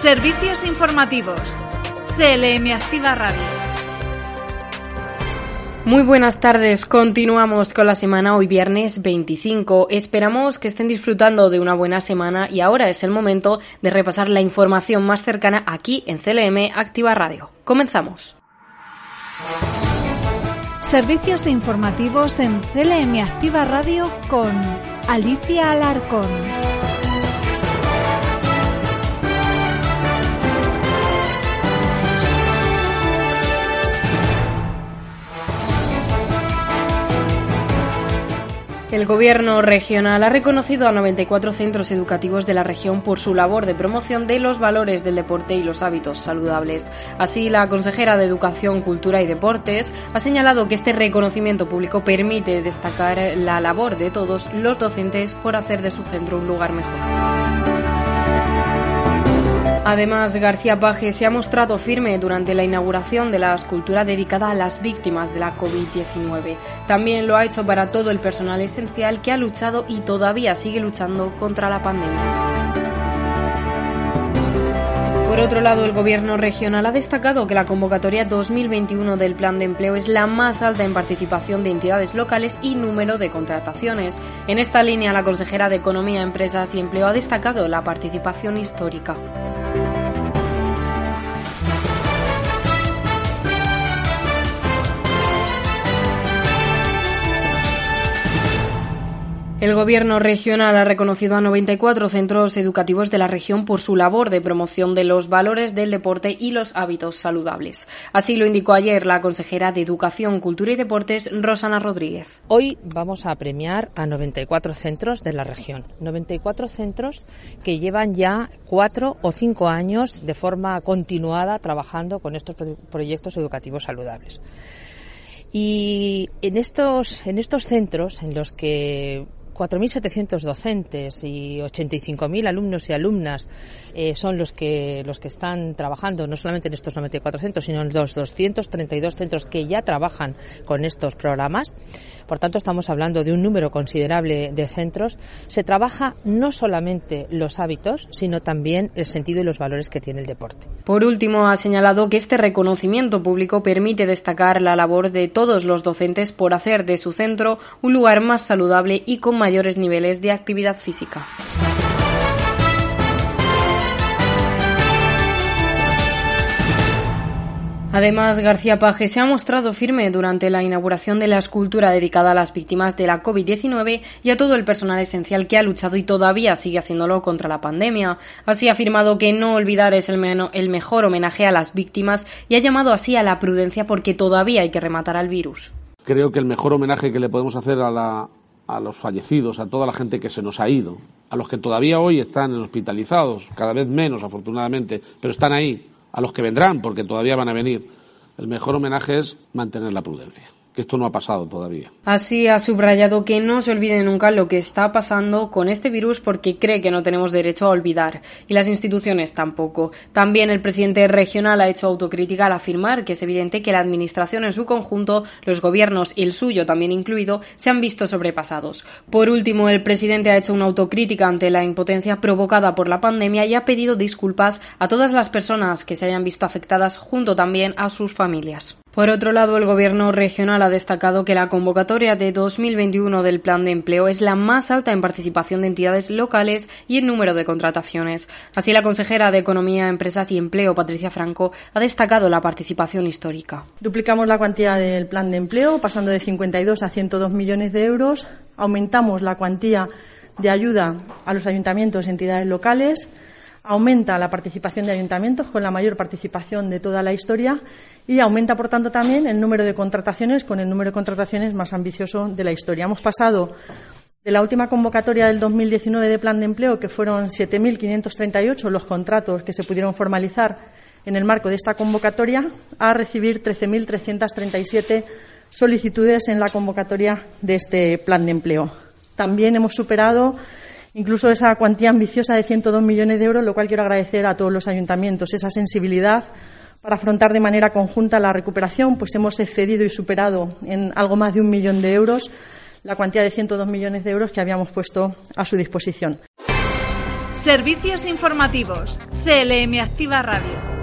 Servicios informativos. CLM Activa Radio. Muy buenas tardes, continuamos con la semana hoy viernes 25. Esperamos que estén disfrutando de una buena semana y ahora es el momento de repasar la información más cercana aquí en CLM Activa Radio. Comenzamos. Servicios informativos en CLM Activa Radio con Alicia Alarcón. El Gobierno regional ha reconocido a 94 centros educativos de la región por su labor de promoción de los valores del deporte y los hábitos saludables. Así, la consejera de Educación, Cultura y Deportes ha señalado que este reconocimiento público permite destacar la labor de todos los docentes por hacer de su centro un lugar mejor. Además, García Paje se ha mostrado firme durante la inauguración de la escultura dedicada a las víctimas de la COVID-19. También lo ha hecho para todo el personal esencial que ha luchado y todavía sigue luchando contra la pandemia. Por otro lado, el Gobierno regional ha destacado que la convocatoria 2021 del Plan de Empleo es la más alta en participación de entidades locales y número de contrataciones. En esta línea, la consejera de Economía, Empresas y Empleo ha destacado la participación histórica. El Gobierno regional ha reconocido a 94 centros educativos de la región por su labor de promoción de los valores del deporte y los hábitos saludables. Así lo indicó ayer la consejera de Educación, Cultura y Deportes, Rosana Rodríguez. Hoy vamos a premiar a 94 centros de la región. 94 centros que llevan ya cuatro o cinco años de forma continuada trabajando con estos proyectos educativos saludables. Y en estos, en estos centros en los que 4.700 docentes y 85.000 alumnos y alumnas eh, son los que, los que están trabajando no solamente en estos 94 centros, sino en los 232 centros que ya trabajan con estos programas. Por tanto, estamos hablando de un número considerable de centros. Se trabaja no solamente los hábitos, sino también el sentido y los valores que tiene el deporte. Por último, ha señalado que este reconocimiento público permite destacar la labor de todos los docentes por hacer de su centro un lugar más saludable y con mayores niveles de actividad física. Además, García Paje se ha mostrado firme durante la inauguración de la escultura dedicada a las víctimas de la COVID-19 y a todo el personal esencial que ha luchado y todavía sigue haciéndolo contra la pandemia. Así ha afirmado que no olvidar es el, el mejor homenaje a las víctimas y ha llamado así a la prudencia porque todavía hay que rematar al virus. Creo que el mejor homenaje que le podemos hacer a, a los fallecidos, a toda la gente que se nos ha ido, a los que todavía hoy están hospitalizados, cada vez menos afortunadamente, pero están ahí, a los que vendrán, porque todavía van a venir. El mejor homenaje es mantener la prudencia esto no ha pasado todavía. Así ha subrayado que no se olvide nunca lo que está pasando con este virus porque cree que no tenemos derecho a olvidar y las instituciones tampoco. También el presidente regional ha hecho autocrítica al afirmar que es evidente que la administración en su conjunto, los gobiernos y el suyo también incluido, se han visto sobrepasados. Por último, el presidente ha hecho una autocrítica ante la impotencia provocada por la pandemia y ha pedido disculpas a todas las personas que se hayan visto afectadas junto también a sus familias. Por otro lado, el Gobierno regional ha destacado que la convocatoria de 2021 del Plan de Empleo es la más alta en participación de entidades locales y en número de contrataciones. Así, la consejera de Economía, Empresas y Empleo, Patricia Franco, ha destacado la participación histórica. Duplicamos la cuantía del Plan de Empleo, pasando de 52 a 102 millones de euros. Aumentamos la cuantía de ayuda a los ayuntamientos y entidades locales aumenta la participación de ayuntamientos con la mayor participación de toda la historia y aumenta, por tanto, también el número de contrataciones con el número de contrataciones más ambicioso de la historia. Hemos pasado De la última convocatoria del 2019 de plan de empleo, que fueron 7.538 los contratos que se pudieron formalizar en el marco de esta convocatoria, a recibir 13.337 solicitudes en la convocatoria de este plan de empleo. También hemos superado incluso esa cuantía ambiciosa de 102 millones de euros, lo cual quiero agradecer a todos los ayuntamientos esa sensibilidad para afrontar de manera conjunta la recuperación, pues hemos excedido y superado en algo más de un millón de euros la cuantía de 102 millones de euros que habíamos puesto a su disposición. Servicios informativos. CLM Activa Radio.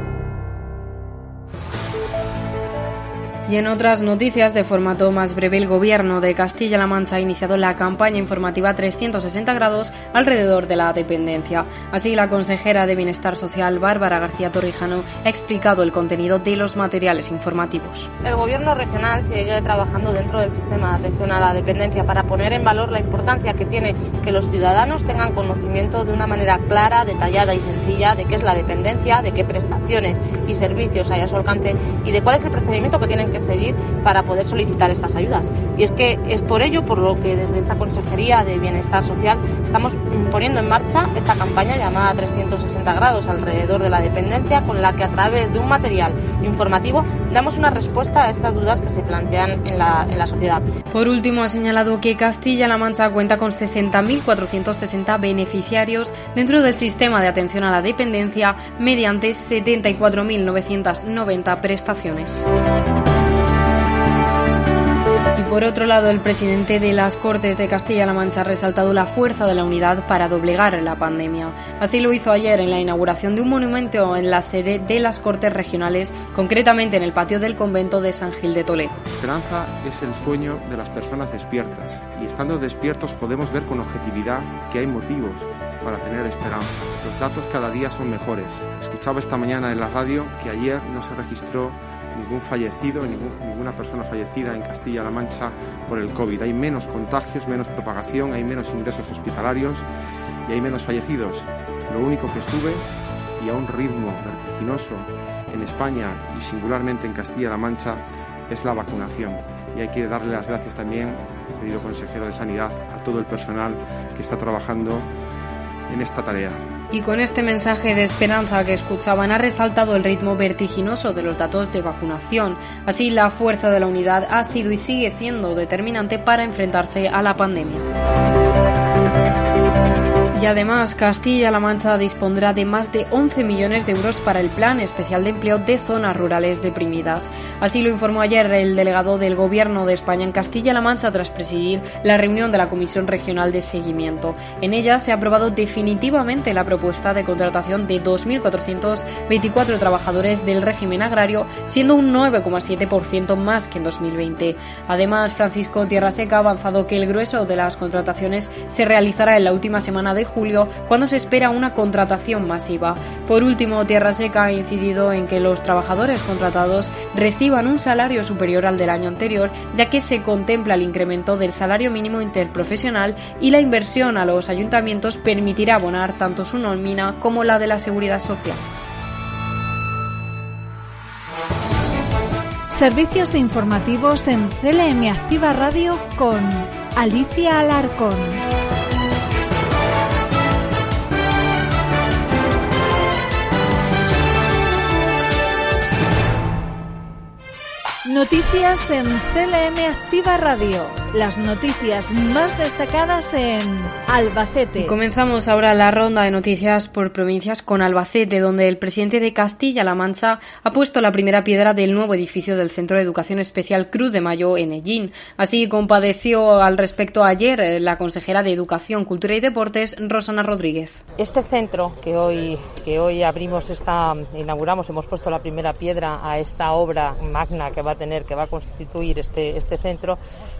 Y en otras noticias de formato más breve, el Gobierno de Castilla-La Mancha ha iniciado la campaña informativa 360 grados alrededor de la dependencia. Así, la consejera de Bienestar Social, Bárbara García Torrijano, ha explicado el contenido de los materiales informativos. El Gobierno regional sigue trabajando dentro del sistema de atención a la dependencia para poner en valor la importancia que tiene que los ciudadanos tengan conocimiento de una manera clara, detallada y sencilla de qué es la dependencia, de qué prestaciones y servicios hay a su alcance y de cuál es el procedimiento que tienen que seguir para poder solicitar estas ayudas. Y es que es por ello por lo que desde esta Consejería de Bienestar Social estamos poniendo en marcha esta campaña llamada 360 grados alrededor de la dependencia, con la que a través de un material informativo damos una respuesta a estas dudas que se plantean en la, en la sociedad. Por último, ha señalado que Castilla-La Mancha cuenta con 60.460 beneficiarios dentro del sistema de atención a la dependencia mediante 74.990 prestaciones. Por otro lado, el presidente de las Cortes de Castilla-La Mancha ha resaltado la fuerza de la unidad para doblegar la pandemia. Así lo hizo ayer en la inauguración de un monumento en la sede de las Cortes Regionales, concretamente en el patio del convento de San Gil de Toledo. Esperanza es el sueño de las personas despiertas y estando despiertos podemos ver con objetividad que hay motivos para tener esperanza. Los datos cada día son mejores. Escuchaba esta mañana en la radio que ayer no se registró ningún fallecido, ninguna persona fallecida en Castilla-La Mancha por el COVID. Hay menos contagios, menos propagación, hay menos ingresos hospitalarios y hay menos fallecidos. Lo único que sube y a un ritmo vertiginoso en España y singularmente en Castilla-La Mancha es la vacunación. Y hay que darle las gracias también, querido consejero de Sanidad, a todo el personal que está trabajando en esta tarea. Y con este mensaje de esperanza que escuchaban ha resaltado el ritmo vertiginoso de los datos de vacunación. Así, la fuerza de la unidad ha sido y sigue siendo determinante para enfrentarse a la pandemia. Y además, Castilla-La Mancha dispondrá de más de 11 millones de euros para el Plan Especial de Empleo de Zonas Rurales Deprimidas. Así lo informó ayer el delegado del Gobierno de España en Castilla-La Mancha tras presidir la reunión de la Comisión Regional de Seguimiento. En ella se ha aprobado definitivamente la propuesta de contratación de 2.424 trabajadores del régimen agrario, siendo un 9,7% más que en 2020. Además, Francisco Tierraseca ha avanzado que el grueso de las contrataciones se realizará en la última semana de julio, cuando se espera una contratación masiva. Por último, Tierra Seca ha incidido en que los trabajadores contratados reciban un salario superior al del año anterior, ya que se contempla el incremento del salario mínimo interprofesional y la inversión a los ayuntamientos permitirá abonar tanto su nómina como la de la seguridad social. Servicios informativos en CLM Activa Radio con Alicia Alarcón. Noticias en CLM Activa Radio. Las noticias más destacadas en Albacete. comenzamos ahora la ronda de noticias por provincias con Albacete, donde el presidente de Castilla-La Mancha ha puesto la primera piedra del nuevo edificio del Centro de Educación Especial Cruz de Mayo en Ellín. Así compadeció al respecto ayer eh, la consejera de Educación, Cultura y Deportes, Rosana Rodríguez. Este centro que hoy, que hoy abrimos, esta, inauguramos, hemos puesto la primera piedra a esta obra magna que va a tener, que va a constituir este, este centro,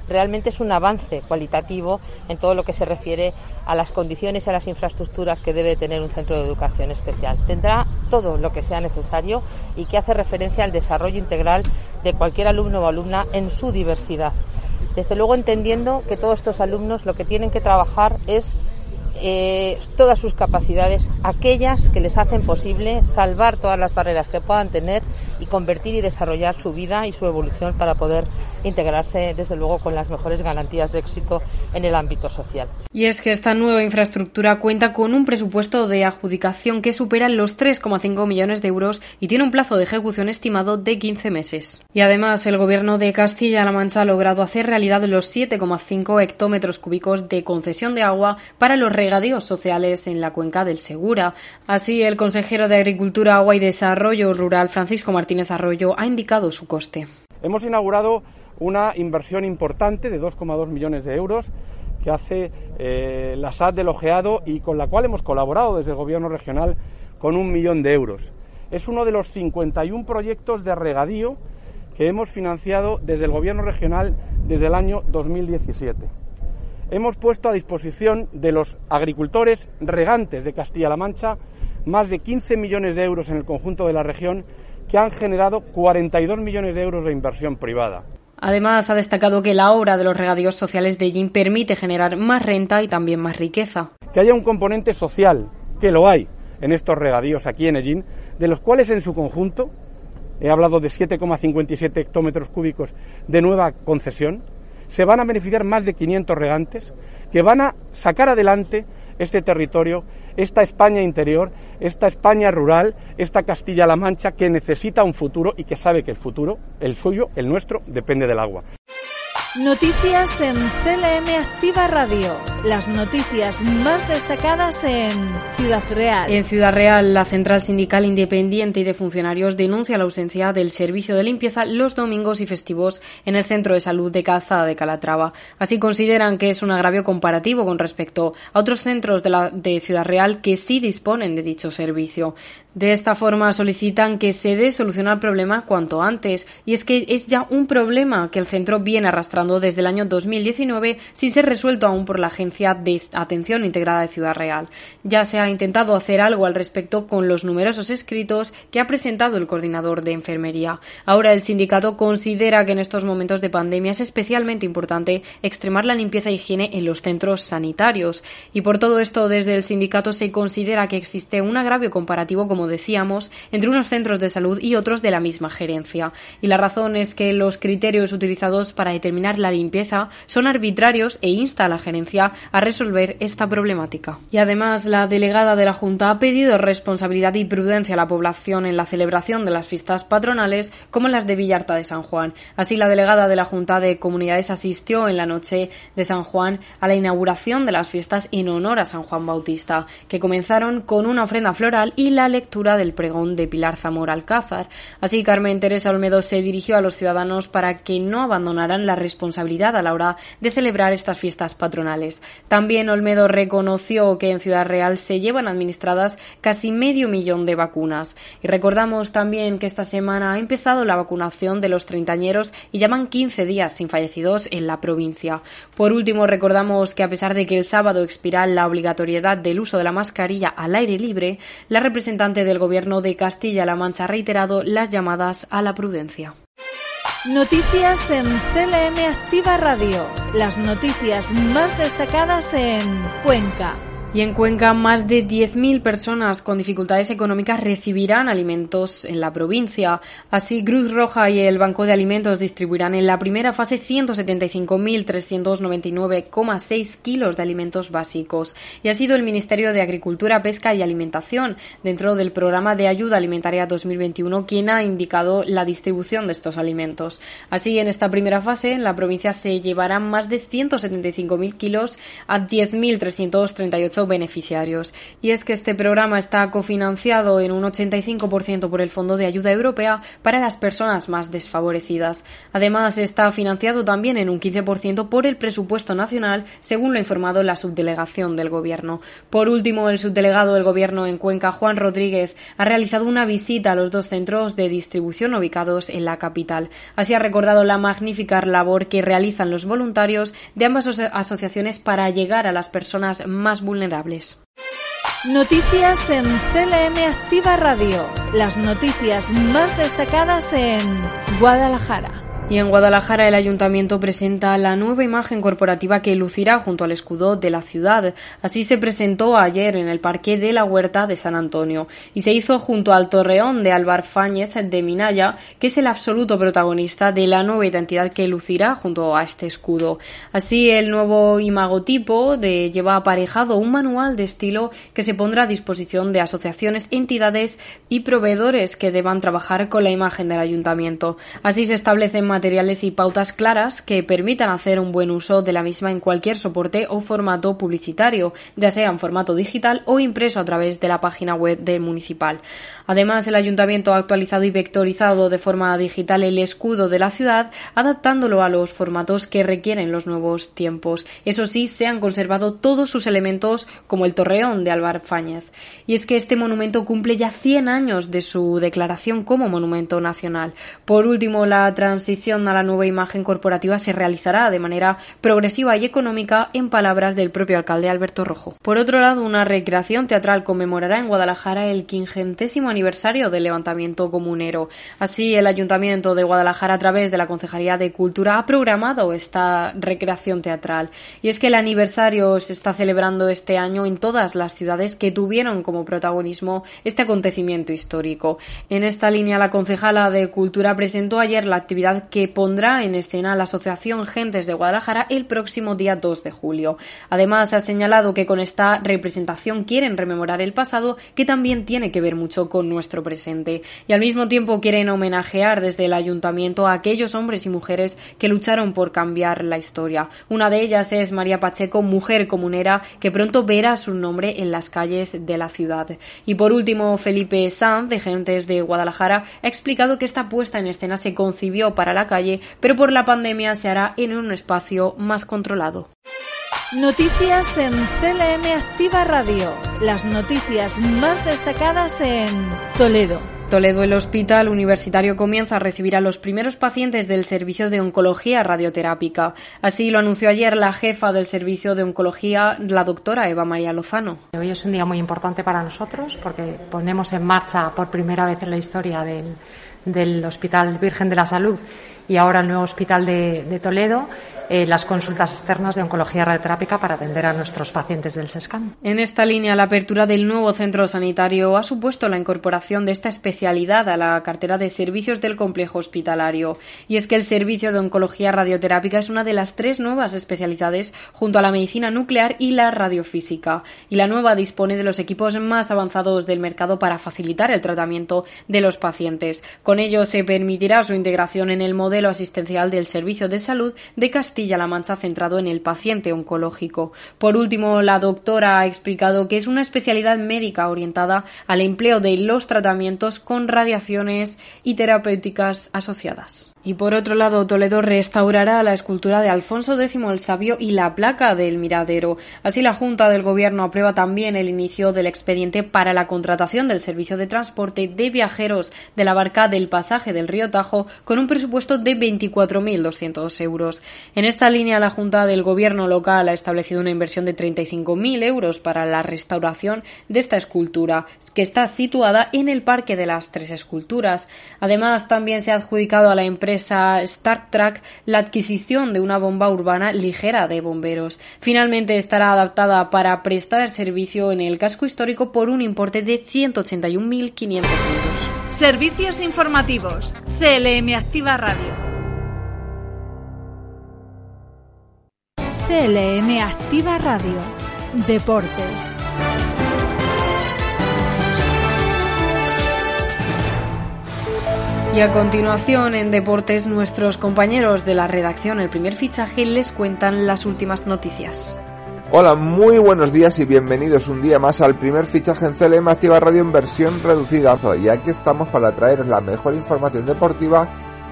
realmente es un avance cualitativo en todo lo que se refiere a las condiciones y a las infraestructuras que debe tener un centro de educación especial. Tendrá todo lo que sea necesario y que hace referencia al desarrollo integral de cualquier alumno o alumna en su diversidad. Desde luego entendiendo que todos estos alumnos lo que tienen que trabajar es eh, todas sus capacidades, aquellas que les hacen posible salvar todas las barreras que puedan tener y convertir y desarrollar su vida y su evolución para poder integrarse, desde luego, con las mejores garantías de éxito en el ámbito social. Y es que esta nueva infraestructura cuenta con un presupuesto de adjudicación que supera los 3,5 millones de euros y tiene un plazo de ejecución estimado de 15 meses. Y además, el gobierno de Castilla-La Mancha ha logrado hacer realidad los 7,5 hectómetros cúbicos de concesión de agua para los regadíos sociales en la cuenca del Segura. Así, el consejero de Agricultura, Agua y Desarrollo Rural, Francisco Martínez Arroyo, ha indicado su coste. Hemos inaugurado una inversión importante de 2,2 millones de euros que hace eh, la SAD del Ojeado y con la cual hemos colaborado desde el Gobierno regional con un millón de euros. Es uno de los 51 proyectos de regadío que hemos financiado desde el Gobierno regional desde el año 2017. Hemos puesto a disposición de los agricultores regantes de Castilla-La Mancha más de 15 millones de euros en el conjunto de la región que han generado 42 millones de euros de inversión privada. Además, ha destacado que la obra de los regadíos sociales de Yin permite generar más renta y también más riqueza. Que haya un componente social, que lo hay en estos regadíos aquí en Ellín, de los cuales en su conjunto, he hablado de 7,57 hectómetros cúbicos de nueva concesión, se van a beneficiar más de 500 regantes que van a sacar adelante este territorio, esta España interior, esta España rural, esta Castilla-La Mancha que necesita un futuro y que sabe que el futuro, el suyo, el nuestro, depende del agua. Noticias en CLM Activa Radio. Las noticias más destacadas en Ciudad Real. En Ciudad Real, la Central Sindical Independiente y de Funcionarios denuncia la ausencia del servicio de limpieza los domingos y festivos en el Centro de Salud de Calzada de Calatrava. Así consideran que es un agravio comparativo con respecto a otros centros de, de Ciudad Real que sí disponen de dicho servicio. De esta forma solicitan que se dé solución al problema cuanto antes. Y es que es ya un problema que el centro viene arrastrando desde el año 2019 sin ser resuelto aún por la Agencia de Atención Integrada de Ciudad Real. Ya se ha intentado hacer algo al respecto con los numerosos escritos que ha presentado el coordinador de enfermería. Ahora el sindicato considera que en estos momentos de pandemia es especialmente importante extremar la limpieza e higiene en los centros sanitarios. Y por todo esto, desde el sindicato se considera que existe un agravio comparativo como decíamos, entre unos centros de salud y otros de la misma gerencia. Y la razón es que los criterios utilizados para determinar la limpieza son arbitrarios e insta a la gerencia a resolver esta problemática. Y además, la delegada de la Junta ha pedido responsabilidad y prudencia a la población en la celebración de las fiestas patronales como las de Villarta de San Juan. Así, la delegada de la Junta de Comunidades asistió en la noche de San Juan a la inauguración de las fiestas en honor a San Juan Bautista, que comenzaron con una ofrenda floral y la lectura del pregón de Pilar Zamora Alcázar. Así, Carmen Teresa Olmedo se dirigió a los ciudadanos para que no abandonaran la responsabilidad a la hora de celebrar estas fiestas patronales. También Olmedo reconoció que en Ciudad Real se llevan administradas casi medio millón de vacunas. Y recordamos también que esta semana ha empezado la vacunación de los treintañeros y llaman 15 días sin fallecidos en la provincia. Por último, recordamos que a pesar de que el sábado expira la obligatoriedad del uso de la mascarilla al aire libre, la representante del Gobierno de Castilla-La Mancha ha reiterado las llamadas a la prudencia. Noticias en CLM Activa Radio. Las noticias más destacadas en Cuenca. Y en Cuenca, más de 10.000 personas con dificultades económicas recibirán alimentos en la provincia. Así, Cruz Roja y el Banco de Alimentos distribuirán en la primera fase 175.399,6 kilos de alimentos básicos. Y ha sido el Ministerio de Agricultura, Pesca y Alimentación, dentro del programa de ayuda alimentaria 2021, quien ha indicado la distribución de estos alimentos. Así, en esta primera fase, en la provincia se llevarán más de 175.000 kilos a 10.338 beneficiarios. Y es que este programa está cofinanciado en un 85% por el Fondo de Ayuda Europea para las personas más desfavorecidas. Además, está financiado también en un 15% por el presupuesto nacional, según lo ha informado la subdelegación del Gobierno. Por último, el subdelegado del Gobierno en Cuenca, Juan Rodríguez, ha realizado una visita a los dos centros de distribución ubicados en la capital. Así ha recordado la magnífica labor que realizan los voluntarios de ambas asociaciones para llegar a las personas más Noticias en CLM Activa Radio. Las noticias más destacadas en Guadalajara. Y en Guadalajara el ayuntamiento presenta la nueva imagen corporativa que lucirá junto al escudo de la ciudad. Así se presentó ayer en el Parque de la Huerta de San Antonio y se hizo junto al Torreón de Álvar Fáñez de Minaya, que es el absoluto protagonista de la nueva identidad que lucirá junto a este escudo. Así el nuevo imagotipo de, lleva aparejado un manual de estilo que se pondrá a disposición de asociaciones, entidades y proveedores que deban trabajar con la imagen del ayuntamiento. Así se establecen materiales y pautas claras que permitan hacer un buen uso de la misma en cualquier soporte o formato publicitario, ya sea en formato digital o impreso a través de la página web del municipal. Además, el ayuntamiento ha actualizado y vectorizado de forma digital el escudo de la ciudad, adaptándolo a los formatos que requieren los nuevos tiempos. Eso sí, se han conservado todos sus elementos como el torreón de Álvar Fáñez. Y es que este monumento cumple ya 100 años de su declaración como monumento nacional. Por último, la transición a la nueva imagen corporativa se realizará de manera progresiva y económica, en palabras del propio alcalde Alberto Rojo. Por otro lado, una recreación teatral conmemorará en Guadalajara el quingentésimo aniversario del levantamiento comunero. Así, el Ayuntamiento de Guadalajara, a través de la Concejalía de Cultura, ha programado esta recreación teatral. Y es que el aniversario se está celebrando este año en todas las ciudades que tuvieron como protagonismo este acontecimiento histórico. En esta línea, la concejala de Cultura presentó ayer la actividad que pondrá en escena la Asociación Gentes de Guadalajara el próximo día 2 de julio. Además, ha señalado que con esta representación quieren rememorar el pasado, que también tiene que ver mucho con nuestro presente. Y al mismo tiempo quieren homenajear desde el ayuntamiento a aquellos hombres y mujeres que lucharon por cambiar la historia. Una de ellas es María Pacheco, mujer comunera, que pronto verá su nombre en las calles de la ciudad. Y por último, Felipe Sanz, de Gentes de Guadalajara, ha explicado que esta puesta en escena se concibió para la calle, pero por la pandemia se hará en un espacio más controlado. Noticias en CLM Activa Radio. Las noticias más destacadas en Toledo. Toledo, el Hospital Universitario comienza a recibir a los primeros pacientes del servicio de oncología radioterápica. Así lo anunció ayer la jefa del servicio de oncología, la doctora Eva María Lozano. Hoy es un día muy importante para nosotros porque ponemos en marcha por primera vez en la historia del, del Hospital Virgen de la Salud y ahora el nuevo Hospital de, de Toledo eh, las consultas externas de oncología radioterápica para atender a nuestros pacientes del SESCAN. En esta línea, la apertura del nuevo centro sanitario ha supuesto la incorporación de esta especialidad a la cartera de servicios del complejo hospitalario. Y es que el servicio de oncología radioterápica es una de las tres nuevas especialidades junto a la medicina nuclear y la radiofísica. Y la nueva dispone de los equipos más avanzados del mercado para facilitar el tratamiento de los pacientes. Con ello se permitirá su integración en el modelo asistencial del servicio de salud de Castilla Castilla-La Mancha centrado en el paciente oncológico. Por último, la doctora ha explicado que es una especialidad médica orientada al empleo de los tratamientos con radiaciones y terapéuticas asociadas. Y por otro lado, Toledo restaurará la escultura de Alfonso X el Sabio y la placa del Miradero. Así, la Junta del Gobierno aprueba también el inicio del expediente para la contratación del servicio de transporte de viajeros de la barca del pasaje del río Tajo con un presupuesto de 24.200 euros. En esta línea, la Junta del Gobierno local ha establecido una inversión de 35.000 euros para la restauración de esta escultura, que está situada en el Parque de las Tres Esculturas. Además, también se ha adjudicado a la empresa Star Trek la adquisición de una bomba urbana ligera de bomberos. Finalmente estará adaptada para prestar servicio en el casco histórico por un importe de 181.500 euros. Servicios informativos. CLM Activa Radio. CLM Activa Radio. Deportes. Y a continuación, en deportes, nuestros compañeros de la redacción, el primer fichaje, les cuentan las últimas noticias. Hola, muy buenos días y bienvenidos un día más al primer fichaje en CLM Activa Radio en versión reducida. Y aquí estamos para traeros la mejor información deportiva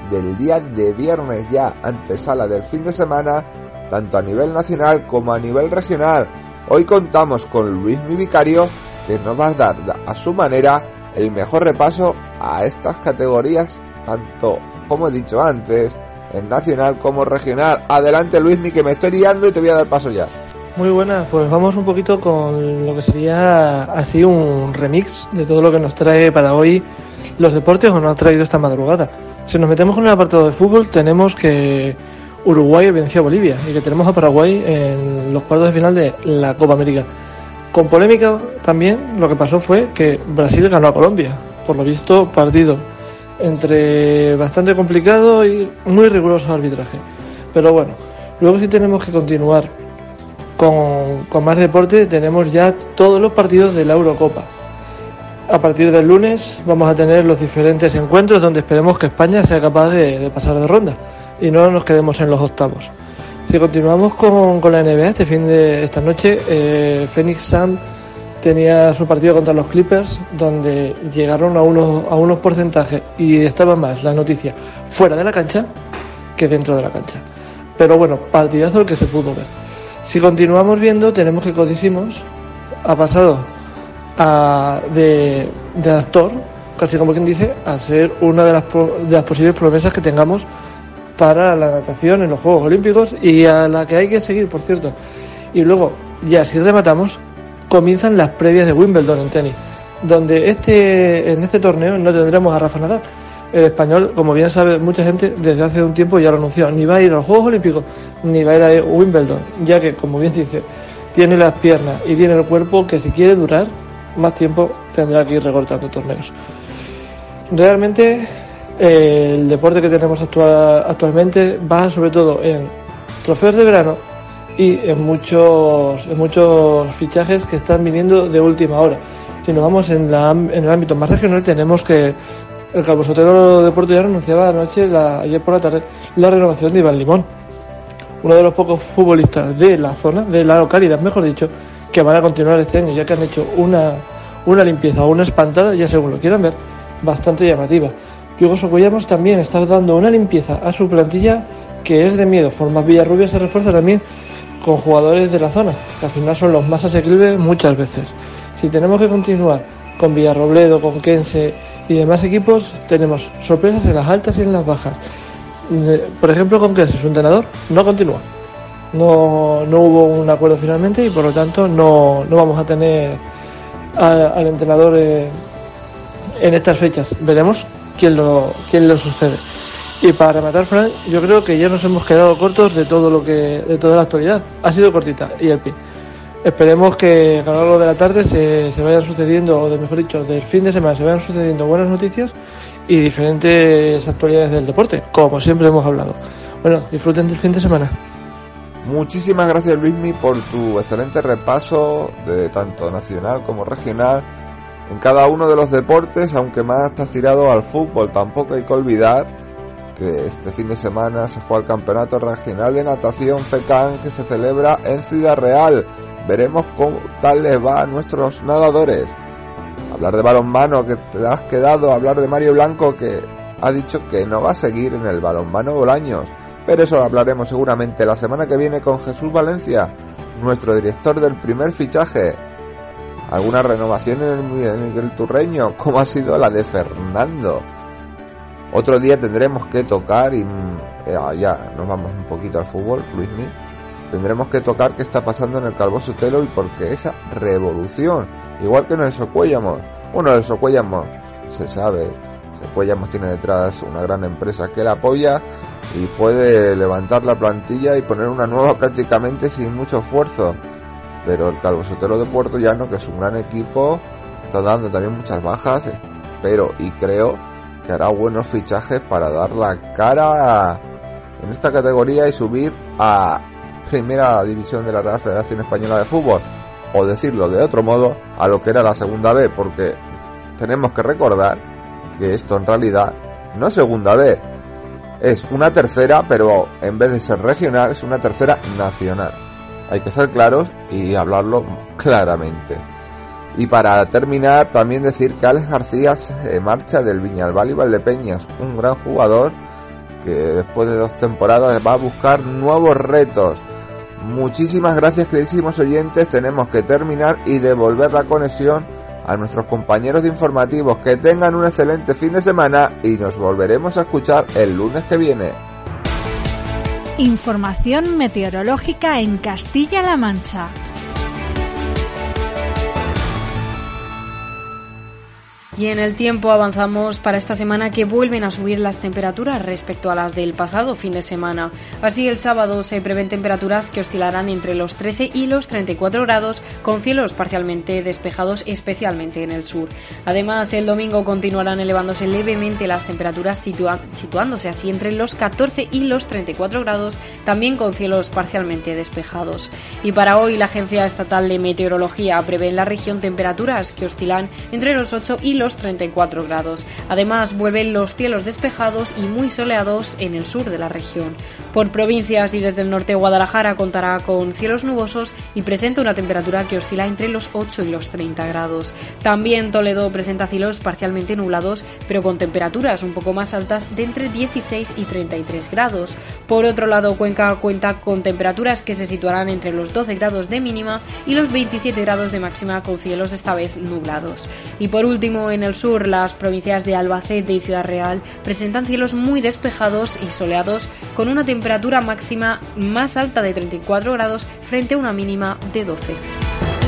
del día de viernes, ya antesala del fin de semana, tanto a nivel nacional como a nivel regional. Hoy contamos con Luis Mi Vicario, que nos va a dar a su manera el mejor repaso a estas categorías, tanto como he dicho antes, en nacional como regional. Adelante Luismi que me estoy liando y te voy a dar paso ya. Muy buenas, pues vamos un poquito con lo que sería así un remix de todo lo que nos trae para hoy los deportes os ha traído esta madrugada. Si nos metemos con el apartado de fútbol, tenemos que Uruguay venció a Bolivia y que tenemos a Paraguay en los cuartos de final de la Copa América. Con polémica también lo que pasó fue que Brasil ganó a Colombia. Por lo visto, partido entre bastante complicado y muy riguroso arbitraje. Pero bueno, luego si tenemos que continuar con, con más deporte, tenemos ya todos los partidos de la Eurocopa. A partir del lunes vamos a tener los diferentes encuentros donde esperemos que España sea capaz de, pasar de ronda y no nos quedemos en los octavos. Si continuamos con, la NBA, este fin de esta noche, eh, Phoenix Sun tenía su partido contra los Clippers, donde llegaron a unos, a unos porcentajes y estaba más la noticia fuera de la cancha que dentro de la cancha. Pero bueno, partidazo el que se pudo ver. Si continuamos viendo, tenemos que Codisimos ha pasado de, actor, casi como quien dice, a ser una de las, de las posibles promesas que tengamos para la natación en los Juegos Olímpicos y a la que hay que seguir, por cierto. Y luego, ya si rematamos, comienzan las previas de Wimbledon en tenis, donde este, en este torneo no tendremos a Rafa Nadal. El español, como bien sabe mucha gente, desde hace un tiempo ya lo anunció, ni va a ir a los Juegos Olímpicos, ni va a ir a Wimbledon, ya que, como bien dice, tiene las piernas y tiene el cuerpo que si quiere durar más tiempo tendrá que ir recortando torneos. Realmente el deporte que tenemos actualmente va sobre todo en trofeos de verano y en muchos, fichajes que están viniendo de última hora. Si nos vamos en, en el ámbito más regional tenemos que el Calvo Sotero de Puerto ya anunciaba anoche, la, ayer por la tarde, la renovación de Iván Limón, uno de los pocos futbolistas de la zona, de la localidad, mejor dicho, que van a continuar este año, ya que han hecho una, una limpieza o una espantada, ya según lo quieran ver, bastante llamativa. Yugo Socollamos también está dando una limpieza a su plantilla que es de miedo. Formas Villarrubia se refuerza también con jugadores de la zona, que al final son los más asequibles muchas veces. Si tenemos que continuar con Villarrobledo, con Kense y demás equipos, tenemos sorpresas en las altas y en las bajas. Por ejemplo, con Kense, su entrenador, no continúa no, no hubo un acuerdo finalmente y por lo tanto no, no vamos a tener al entrenador eh, en estas fechas. Veremos quién lo, quién lo sucede. Y para rematar, Frank, yo creo que ya nos hemos quedado cortos de todo lo que, de toda la actualidad. Ha sido cortita y el pie. Esperemos que a lo largo de la tarde se, se vayan sucediendo, o de, mejor dicho, del fin de semana se vayan sucediendo buenas noticias y diferentes actualidades del deporte, como siempre hemos hablado. Bueno, disfruten del fin de semana. Muchísimas gracias Luismi por tu excelente repaso de tanto nacional como regional en cada uno de los deportes, aunque más estás tirado al fútbol. Tampoco hay que olvidar que este fin de semana se juega el Campeonato Regional de Natación FECAN que se celebra en Ciudad Real. Veremos cómo tal les va a nuestros nadadores. Hablar de balonmano que te has quedado, hablar de Mario Blanco que ha dicho que no va a seguir en el balonmano Bolaños pero eso lo hablaremos seguramente la semana que viene con Jesús Valencia, nuestro director del primer fichaje. ¿Alguna renovación en el, Turreño? como ha sido la de Fernando? Otro día tendremos que tocar, y eh, ya nos vamos un poquito al fútbol, Luismi. Tendremos que tocar qué está pasando en el Calvo Sotelo y por qué esa revolución, igual que en el Socuéllamos. Bueno, el Socuéllamos se sabe, Socuéllamos tiene detrás una gran empresa que la apoya y puede levantar la plantilla y poner una nueva prácticamente sin mucho esfuerzo. Pero el Calvo Sotero de Puerto Llano, que es un gran equipo, está dando también muchas bajas, pero y creo que hará buenos fichajes para dar la cara en esta categoría y subir a primera división de la Real Federación Española de Fútbol. O decirlo de otro modo, a lo que era la segunda B, porque tenemos que recordar que esto en realidad no es segunda B, es una tercera, pero en vez de ser regional, es una tercera nacional. Hay que ser claros y hablarlo claramente. Y para terminar, también decir que Alex García se marcha del Viñalbal y Valdepeñas, un gran jugador que después de dos temporadas va a buscar nuevos retos. Muchísimas gracias, queridísimos oyentes. Tenemos que terminar y devolver la conexión a nuestros compañeros de informativos que tengan un excelente fin de semana y nos volveremos a escuchar el lunes que viene. Información meteorológica en Castilla-La Mancha. Y en el tiempo avanzamos para esta semana que vuelven a subir las temperaturas respecto a las del pasado fin de semana. Así el sábado se prevén temperaturas que oscilarán entre los 13 y los 34 grados con cielos parcialmente despejados especialmente en el sur. Además el domingo continuarán elevándose levemente las temperaturas situándose así entre los 14 y los 34 grados también con cielos parcialmente despejados. Y para hoy la Agencia Estatal de Meteorología prevé en la región temperaturas que oscilan entre los 8 y los 34 grados. Además, vuelven los cielos despejados y muy soleados en el sur de la región. Por provincias y desde el norte Guadalajara contará con cielos nubosos y presenta una temperatura que oscila entre los 8 y los 30 grados. También Toledo presenta cielos parcialmente nublados, pero con temperaturas un poco más altas de entre 16 y 33 grados. Por otro lado, Cuenca cuenta con temperaturas que se situarán entre los 12 grados de mínima y los 27 grados de máxima con cielos esta vez nublados. Y por último, en el sur, las provincias de Albacete y Ciudad Real presentan cielos muy despejados y soleados con una temperatura máxima más alta de 34 grados frente a una mínima de 12.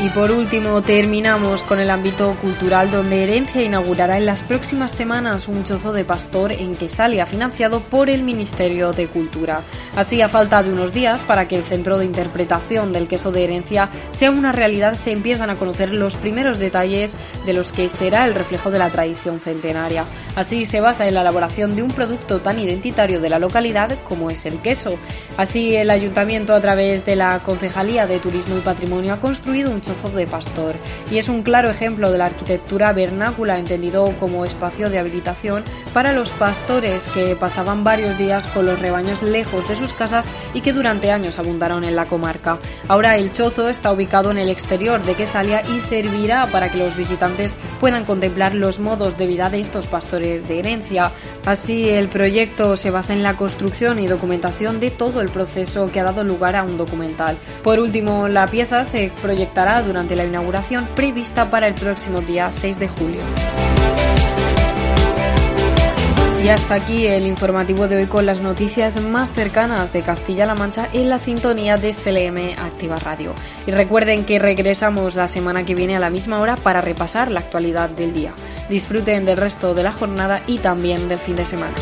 Y por último, terminamos con el ámbito cultural, donde Herencia inaugurará en las próximas semanas un chozo de pastor en Quesalia, financiado por el Ministerio de Cultura. Así, a falta de unos días para que el centro de interpretación del queso de Herencia sea una realidad, se empiezan a conocer los primeros detalles de los que será el reflejo de la tradición centenaria. Así, se basa en la elaboración de un producto tan identitario de la localidad como es el queso. Así, el ayuntamiento, a través de la Concejalía de Turismo y Patrimonio, ha construido un de Pastor y es un claro ejemplo de la arquitectura vernácula entendido como espacio de habilitación para los pastores que pasaban varios días con los rebaños lejos de sus casas y que durante años abundaron en la comarca. Ahora el chozo está ubicado en el exterior de Quesalia y servirá para que los visitantes puedan contemplar los modos de vida de estos pastores de herencia. Así el proyecto se basa en la construcción y documentación de todo el proceso que ha dado lugar a un documental. Por último, la pieza se proyectará durante la inauguración prevista para el próximo día 6 de julio. Y hasta aquí el informativo de hoy con las noticias más cercanas de Castilla-La Mancha en la sintonía de CLM Activa Radio. Y recuerden que regresamos la semana que viene a la misma hora para repasar la actualidad del día. Disfruten del resto de la jornada y también del fin de semana.